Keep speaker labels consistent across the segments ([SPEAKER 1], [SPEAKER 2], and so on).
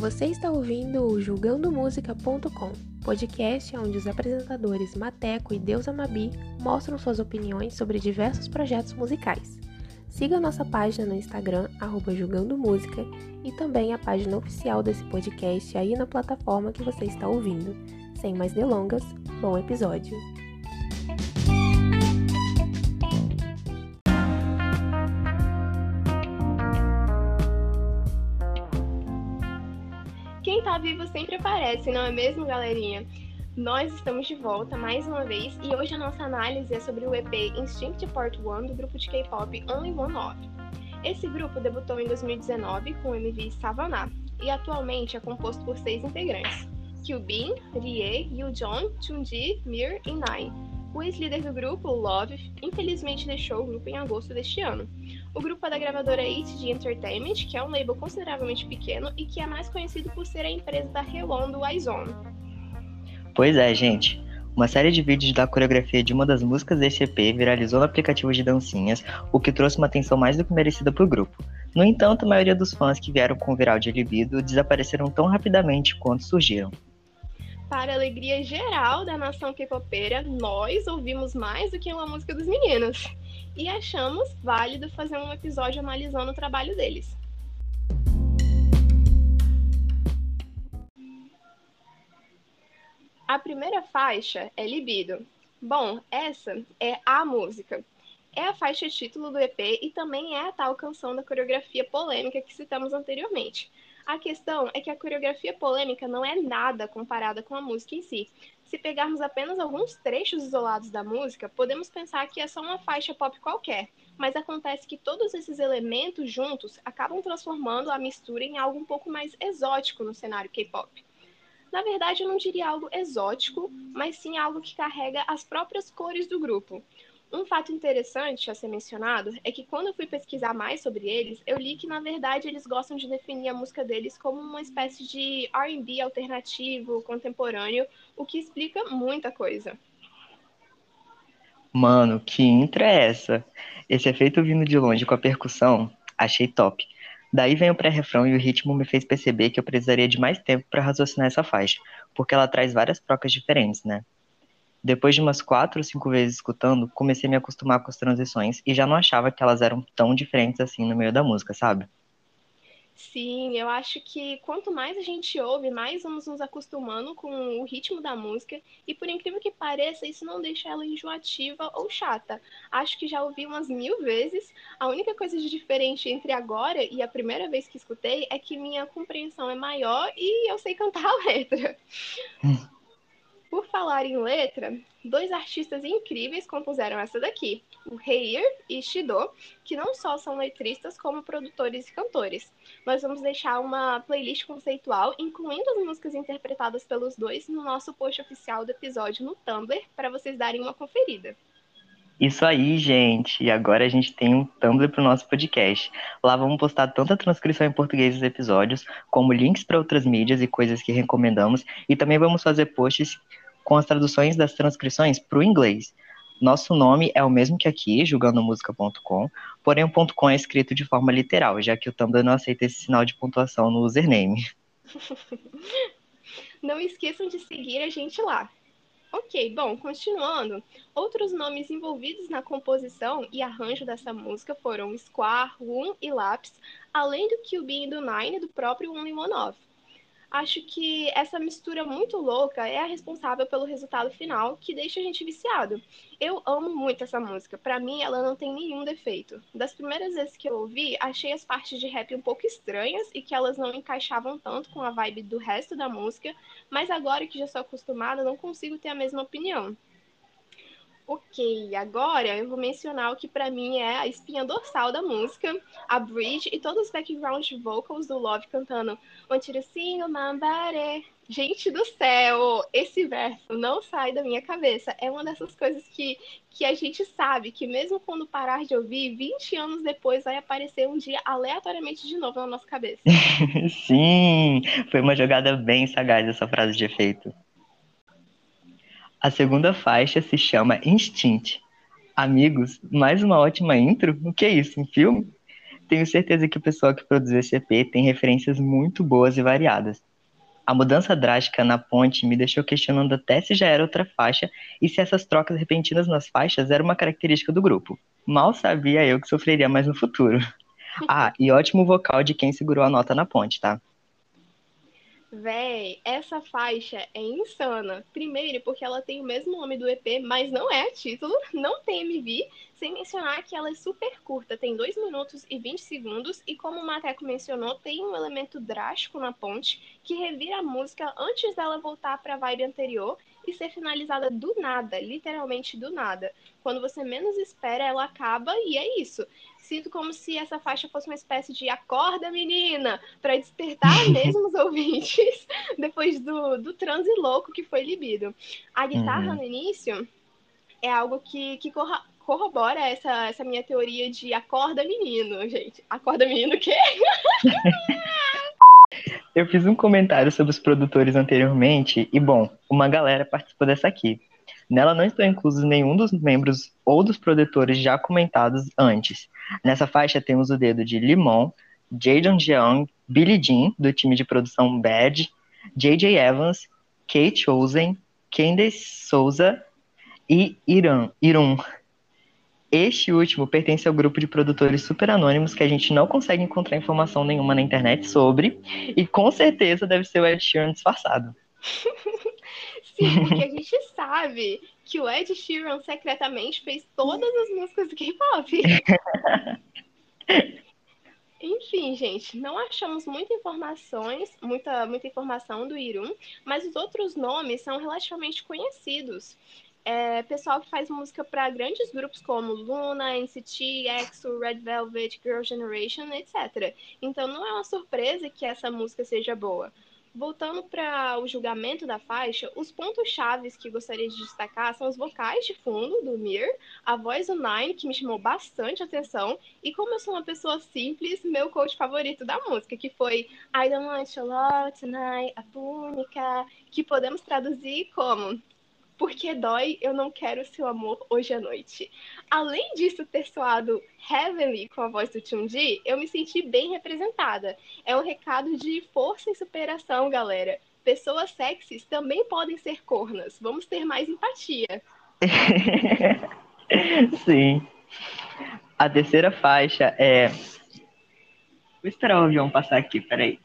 [SPEAKER 1] Você está ouvindo o julgandomúsica.com, podcast onde os apresentadores Mateco e Deus Amabi mostram suas opiniões sobre diversos projetos musicais. Siga nossa página no Instagram, arroba e também a página oficial desse podcast aí na plataforma que você está ouvindo. Sem mais delongas, bom episódio!
[SPEAKER 2] Quem tá vivo sempre aparece, não é mesmo, galerinha? Nós estamos de volta mais uma vez e hoje a nossa análise é sobre o EP Instinct Part 1 do grupo de K-pop Only One Off. Esse grupo debutou em 2019 com o MV Savannah e atualmente é composto por seis integrantes: Kyubin, Rie, Yoo-jong, Chunji, Mir e Nai. O ex-líder do grupo, Love, infelizmente deixou o grupo em agosto deste ano. O grupo é da gravadora HG Entertainment, que é um label consideravelmente pequeno e que é mais conhecido por ser a empresa da Helon do iZone.
[SPEAKER 3] Pois é, gente. Uma série de vídeos da coreografia de uma das músicas desse EP viralizou no aplicativo de dancinhas, o que trouxe uma atenção mais do que merecida para o grupo. No entanto, a maioria dos fãs que vieram com o viral de libido desapareceram tão rapidamente quanto surgiram.
[SPEAKER 2] Para a alegria geral da nação K-popeira, nós ouvimos mais do que uma música dos meninos e achamos válido fazer um episódio analisando o trabalho deles. A primeira faixa é Libido. Bom, essa é a música. É a faixa título do EP e também é a tal canção da coreografia polêmica que citamos anteriormente. A questão é que a coreografia polêmica não é nada comparada com a música em si. Se pegarmos apenas alguns trechos isolados da música, podemos pensar que é só uma faixa pop qualquer, mas acontece que todos esses elementos juntos acabam transformando a mistura em algo um pouco mais exótico no cenário K-pop. Na verdade, eu não diria algo exótico, mas sim algo que carrega as próprias cores do grupo. Um fato interessante a ser mencionado é que quando eu fui pesquisar mais sobre eles, eu li que na verdade eles gostam de definir a música deles como uma espécie de R&B alternativo, contemporâneo, o que explica muita coisa.
[SPEAKER 3] Mano, que intro é essa? Esse efeito vindo de longe com a percussão, achei top. Daí vem o pré-refrão e o ritmo me fez perceber que eu precisaria de mais tempo para raciocinar essa faixa, porque ela traz várias trocas diferentes, né? Depois de umas quatro ou cinco vezes escutando, comecei a me acostumar com as transições e já não achava que elas eram tão diferentes assim no meio da música, sabe?
[SPEAKER 2] Sim, eu acho que quanto mais a gente ouve, mais vamos nos acostumando com o ritmo da música. E por incrível que pareça, isso não deixa ela enjoativa ou chata. Acho que já ouvi umas mil vezes. A única coisa de diferente entre agora e a primeira vez que escutei é que minha compreensão é maior e eu sei cantar a letra. Em letra, dois artistas incríveis compuseram essa daqui, o Reir e Shido, que não só são letristas, como produtores e cantores. Nós vamos deixar uma playlist conceitual, incluindo as músicas interpretadas pelos dois, no nosso post oficial do episódio no Tumblr, para vocês darem uma conferida.
[SPEAKER 3] Isso aí, gente. E agora a gente tem um Tumblr para o nosso podcast. Lá vamos postar tanto a transcrição em português dos episódios, como links para outras mídias e coisas que recomendamos. E também vamos fazer posts com as traduções das transcrições para o inglês. Nosso nome é o mesmo que aqui, julgandomusica.com, porém o ponto .com é escrito de forma literal, já que o Tumblr não aceita esse sinal de pontuação no username.
[SPEAKER 2] Não esqueçam de seguir a gente lá. Ok, bom, continuando. Outros nomes envolvidos na composição e arranjo dessa música foram Squar, Woon e Laps, além do Kyubin e do Nine do próprio Only One Off. Acho que essa mistura muito louca é a responsável pelo resultado final que deixa a gente viciado. Eu amo muito essa música. Para mim, ela não tem nenhum defeito. Das primeiras vezes que eu ouvi, achei as partes de rap um pouco estranhas e que elas não encaixavam tanto com a vibe do resto da música, mas agora que já sou acostumada, não consigo ter a mesma opinião. Ok, agora eu vou mencionar o que para mim é a espinha dorsal da música, a bridge e todos os background vocals do Love cantando One Tiracinho Mambare. Gente do céu, esse verso não sai da minha cabeça. É uma dessas coisas que, que a gente sabe que mesmo quando parar de ouvir, 20 anos depois vai aparecer um dia aleatoriamente de novo na nossa cabeça.
[SPEAKER 3] Sim, foi uma jogada bem sagaz essa frase de efeito. A segunda faixa se chama Instinct. Amigos, mais uma ótima intro? O que é isso? Um filme? Tenho certeza que o pessoal que produziu esse EP tem referências muito boas e variadas. A mudança drástica na ponte me deixou questionando até se já era outra faixa e se essas trocas repentinas nas faixas era uma característica do grupo. Mal sabia eu que sofreria mais no futuro. Ah, e ótimo vocal de quem segurou a nota na ponte, tá?
[SPEAKER 2] Véi, essa faixa é insana. Primeiro, porque ela tem o mesmo nome do EP, mas não é título, não tem MV, sem mencionar que ela é super curta, tem 2 minutos e 20 segundos, e como o Mateco mencionou, tem um elemento drástico na ponte que revira a música antes dela voltar para a vibe anterior e ser finalizada do nada, literalmente do nada. Quando você menos espera, ela acaba e é isso sinto como se essa faixa fosse uma espécie de acorda, menina, para despertar mesmo os ouvintes depois do, do transe louco que foi libido. A guitarra uhum. no início é algo que, que corra, corrobora essa, essa minha teoria de acorda, menino, gente. Acorda, menino, o quê?
[SPEAKER 3] Eu fiz um comentário sobre os produtores anteriormente e, bom, uma galera participou dessa aqui. Nela não estão inclusos nenhum dos membros ou dos produtores já comentados antes. Nessa faixa temos o dedo de Limon, Jadon Jeong, Billy Jean, do time de produção Bad, J.J. Evans, Kate Chosen, Candace Souza e Irã, Irun. Este último pertence ao grupo de produtores super anônimos que a gente não consegue encontrar informação nenhuma na internet sobre, e com certeza deve ser o Ed Sheeran disfarçado.
[SPEAKER 2] Sim, porque a gente sabe que o Ed Sheeran secretamente fez todas as músicas do K-pop. Enfim, gente, não achamos muitas informações, muita, muita informação do Irun, mas os outros nomes são relativamente conhecidos. É, pessoal que faz música para grandes grupos como Luna, NCT, EXO, Red Velvet, Girl Generation, etc. Então não é uma surpresa que essa música seja boa. Voltando para o julgamento da faixa, os pontos chaves que gostaria de destacar são os vocais de fundo do Mir, a voz do Nine, que me chamou bastante atenção, e como eu sou uma pessoa simples, meu coach favorito da música, que foi I Don't Want Your Love Tonight, a Púnica, que podemos traduzir como porque dói, eu não quero seu amor hoje à noite. Além disso ter soado heavenly com a voz do Chun-Ji, eu me senti bem representada. É um recado de força e superação, galera. Pessoas sexys também podem ser cornas. Vamos ter mais empatia.
[SPEAKER 3] Sim. A terceira faixa é. Vou esperar o avião passar aqui, peraí.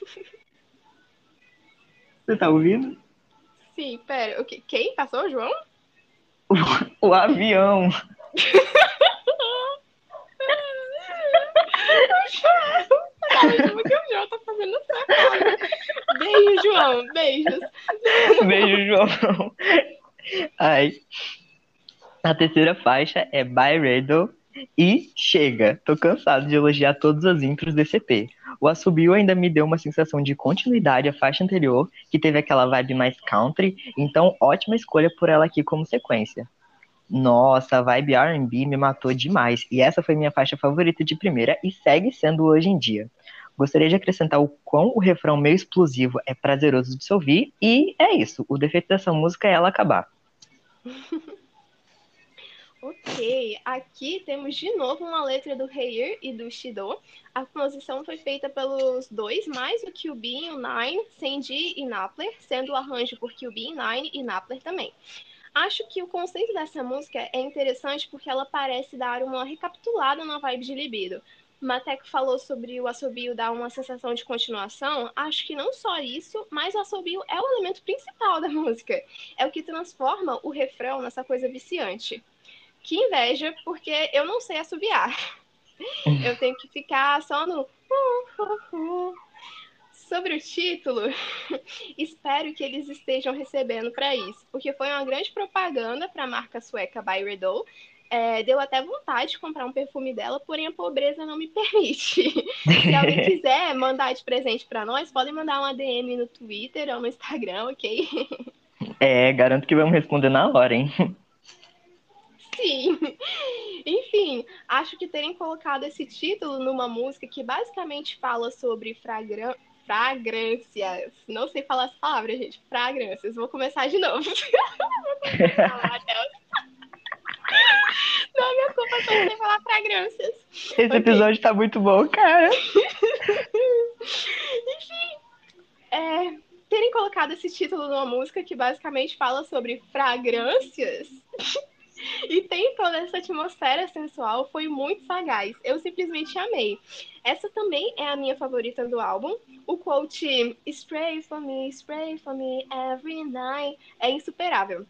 [SPEAKER 3] Você tá ouvindo?
[SPEAKER 2] Sim, pera. O que? Quem passou, João?
[SPEAKER 3] O, o avião.
[SPEAKER 2] o João tá fazendo Beijo, João. Beijos.
[SPEAKER 3] Beijo, João. Ai. A terceira faixa é By Riddle e chega. Tô cansado de elogiar todas as intros desse EP. O Assobio ainda me deu uma sensação de continuidade à faixa anterior, que teve aquela vibe mais country, então ótima escolha por ela aqui como sequência. Nossa, a vibe R&B me matou demais, e essa foi minha faixa favorita de primeira e segue sendo hoje em dia. Gostaria de acrescentar o quão o refrão meio explosivo é prazeroso de se ouvir, e é isso, o defeito dessa música é ela acabar.
[SPEAKER 2] Ok, aqui temos de novo uma letra do Heir e do Shido. A composição foi feita pelos dois, mais o Kyubin o Nine, Sandy e Napler, sendo o arranjo por Kyubin, Nine e Napler também. Acho que o conceito dessa música é interessante porque ela parece dar uma recapitulada na vibe de libido. Mateco falou sobre o assobio dar uma sensação de continuação. Acho que não só isso, mas o assobio é o elemento principal da música. É o que transforma o refrão nessa coisa viciante. Que inveja, porque eu não sei assobiar. Eu tenho que ficar só no. Sobre o título, espero que eles estejam recebendo para isso, porque foi uma grande propaganda para a marca sueca By Redol. É, deu até vontade de comprar um perfume dela, porém a pobreza não me permite. Se alguém quiser mandar de presente para nós, podem mandar uma DM no Twitter ou no Instagram, ok?
[SPEAKER 3] É, garanto que vamos responder na hora, hein?
[SPEAKER 2] Sim. Enfim, acho que terem colocado esse título numa música que basicamente fala sobre fragran... fragrâncias. Não sei falar essa palavra, gente. Fragrâncias. Vou começar de novo. Não minha culpa só sei falar fragrâncias.
[SPEAKER 3] Esse okay. episódio tá muito bom, cara.
[SPEAKER 2] Enfim, é, terem colocado esse título numa música que basicamente fala sobre fragrâncias e tem toda essa atmosfera sensual, foi muito sagaz. Eu simplesmente amei. Essa também é a minha favorita do álbum. O quote Spray for me, spray for me every night é insuperável.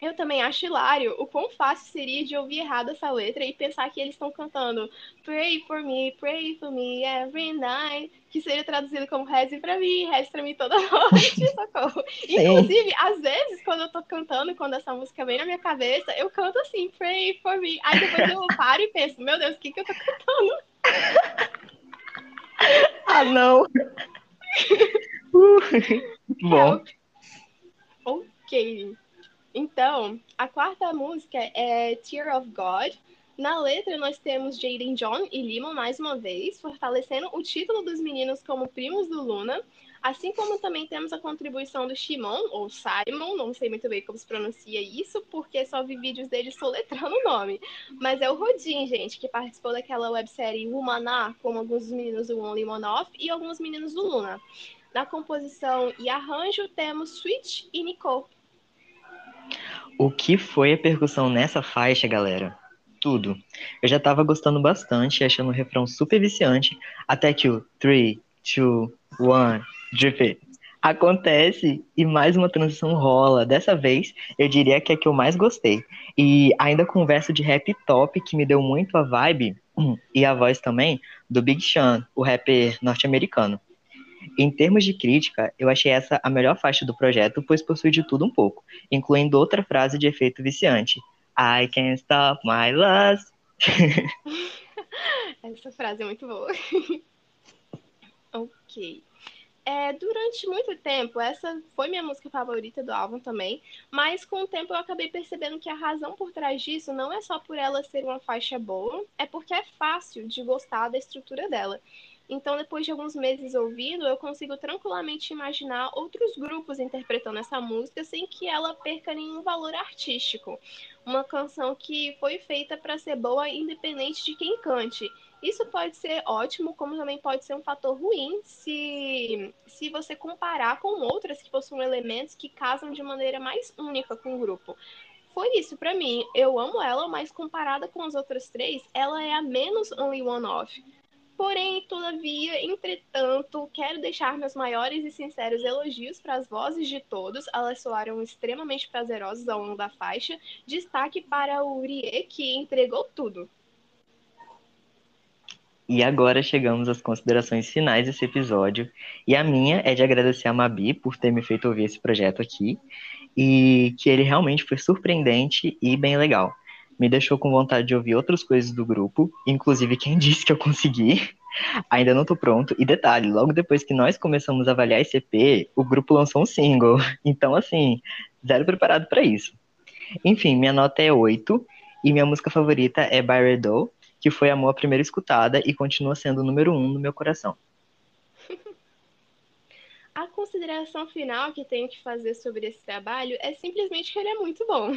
[SPEAKER 2] Eu também acho hilário o quão fácil seria de ouvir errado essa letra e pensar que eles estão cantando Pray for me, pray for me every night, que seria traduzido como reze pra mim, reze pra mim toda noite, socorro. Inclusive, às vezes, quando eu tô cantando, quando essa música vem na minha cabeça, eu canto assim, pray for me. Aí depois eu paro e penso, meu Deus, o que que eu tô cantando?
[SPEAKER 3] ah, não! uh, bom.
[SPEAKER 2] Ok. Então, a quarta música é Tear of God. Na letra, nós temos Jaden John e Lima mais uma vez, fortalecendo o título dos meninos como primos do Luna, assim como também temos a contribuição do Shimon, ou Simon, não sei muito bem como se pronuncia isso, porque só vi vídeos dele soletrando o nome. Mas é o Rodin, gente, que participou daquela websérie Womaná, como alguns dos meninos do Only One e alguns meninos do Luna. Na composição e arranjo, temos Switch e Nicole.
[SPEAKER 3] O que foi a percussão nessa faixa, galera? Tudo. Eu já tava gostando bastante, achando o refrão super viciante, até que o 3, 2, 1, drip acontece e mais uma transição rola. Dessa vez, eu diria que é a que eu mais gostei. E ainda com verso de rap top que me deu muito a vibe e a voz também do Big Sean, o rapper norte-americano. Em termos de crítica, eu achei essa a melhor faixa do projeto, pois possui de tudo um pouco, incluindo outra frase de efeito viciante: I can't stop my lust.
[SPEAKER 2] essa frase é muito boa. ok. É, durante muito tempo, essa foi minha música favorita do álbum também, mas com o tempo eu acabei percebendo que a razão por trás disso não é só por ela ser uma faixa boa, é porque é fácil de gostar da estrutura dela. Então, depois de alguns meses ouvindo, eu consigo tranquilamente imaginar outros grupos interpretando essa música sem que ela perca nenhum valor artístico. Uma canção que foi feita para ser boa independente de quem cante. Isso pode ser ótimo, como também pode ser um fator ruim se, se você comparar com outras que possuem elementos que casam de maneira mais única com o grupo foi isso para mim. Eu amo ela, mas comparada com as outras três, ela é a menos Only One Off. Porém, todavia, entretanto, quero deixar meus maiores e sinceros elogios para as vozes de todos. Elas soaram extremamente prazerosas ao longo da faixa. Destaque para o Rie, que entregou tudo.
[SPEAKER 3] E agora chegamos às considerações finais desse episódio. E a minha é de agradecer a Mabi por ter me feito ouvir esse projeto aqui. E que ele realmente foi surpreendente e bem legal me deixou com vontade de ouvir outras coisas do grupo, inclusive quem disse que eu consegui. Ainda não tô pronto. E detalhe, logo depois que nós começamos a avaliar esse EP, o grupo lançou um single. Então, assim, zero preparado para isso. Enfim, minha nota é 8 e minha música favorita é By que foi amor à primeira escutada e continua sendo o número um no meu coração.
[SPEAKER 2] A consideração final que tenho que fazer sobre esse trabalho é simplesmente que ele é muito bom.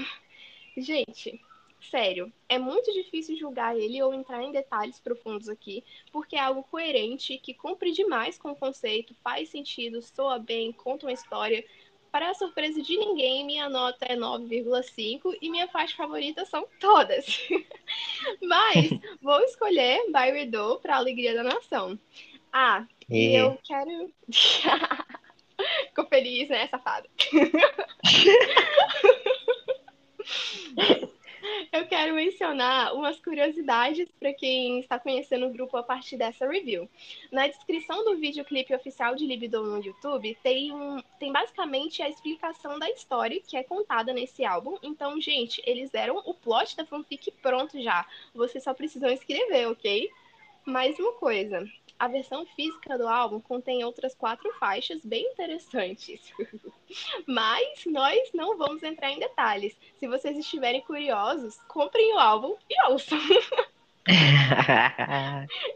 [SPEAKER 2] Gente, Sério, é muito difícil julgar ele ou entrar em detalhes profundos aqui, porque é algo coerente, que cumpre demais com o conceito, faz sentido, soa bem, conta uma história. Para a surpresa de ninguém, minha nota é 9,5 e minha faixa favorita são todas. Mas vou escolher By Do para a alegria da nação. Ah, e eu quero. Ficou feliz, né, safado? Eu quero mencionar umas curiosidades para quem está conhecendo o grupo a partir dessa review. Na descrição do videoclipe oficial de Libido no YouTube, tem, um, tem basicamente a explicação da história que é contada nesse álbum. Então, gente, eles deram o plot da fanfic pronto já. Vocês só precisam escrever, ok? Mais uma coisa, a versão física do álbum contém outras quatro faixas bem interessantes. Mas nós não vamos entrar em detalhes. Se vocês estiverem curiosos, comprem o álbum e ouçam.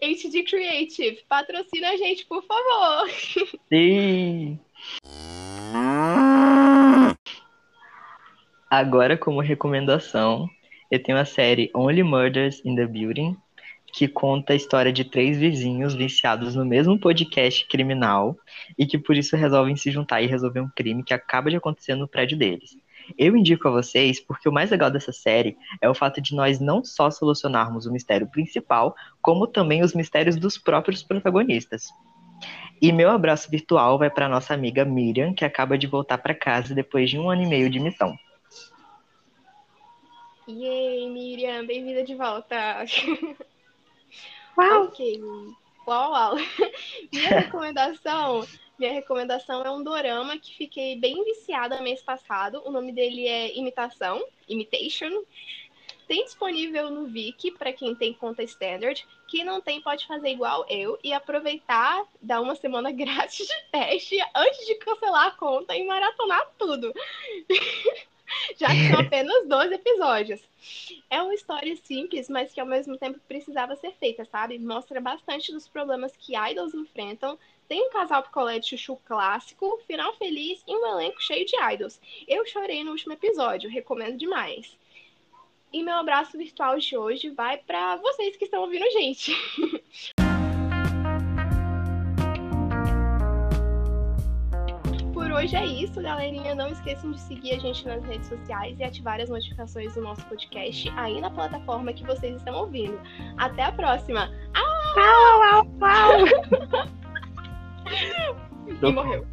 [SPEAKER 2] HD Creative, patrocina a gente, por favor.
[SPEAKER 3] Sim. Agora, como recomendação, eu tenho a série Only Murders in the Building, que conta a história de três vizinhos viciados no mesmo podcast criminal e que por isso resolvem se juntar e resolver um crime que acaba de acontecer no prédio deles. Eu indico a vocês porque o mais legal dessa série é o fato de nós não só solucionarmos o mistério principal, como também os mistérios dos próprios protagonistas. E meu abraço virtual vai para nossa amiga Miriam, que acaba de voltar para casa depois de um ano e meio de missão.
[SPEAKER 2] Yay, Miriam, bem-vinda de volta.
[SPEAKER 1] Uau!
[SPEAKER 2] Ok. Uau, uau. Minha recomendação, minha recomendação é um dorama que fiquei bem viciada mês passado. O nome dele é Imitação, Imitation. Tem disponível no Viki para quem tem conta standard. Quem não tem pode fazer igual eu e aproveitar, dar uma semana grátis de teste antes de cancelar a conta e maratonar tudo. já que são apenas 12 episódios. É uma história simples, mas que ao mesmo tempo precisava ser feita, sabe? Mostra bastante dos problemas que idols enfrentam. Tem um casal picolé de chuchu clássico, final feliz e um elenco cheio de idols. Eu chorei no último episódio, recomendo demais. E meu abraço virtual de hoje vai para vocês que estão ouvindo a gente. hoje é isso, galerinha. Não esqueçam de seguir a gente nas redes sociais e ativar as notificações do nosso podcast aí na plataforma que vocês estão ouvindo. Até a próxima!
[SPEAKER 1] Au, au, au, au.
[SPEAKER 2] e morreu.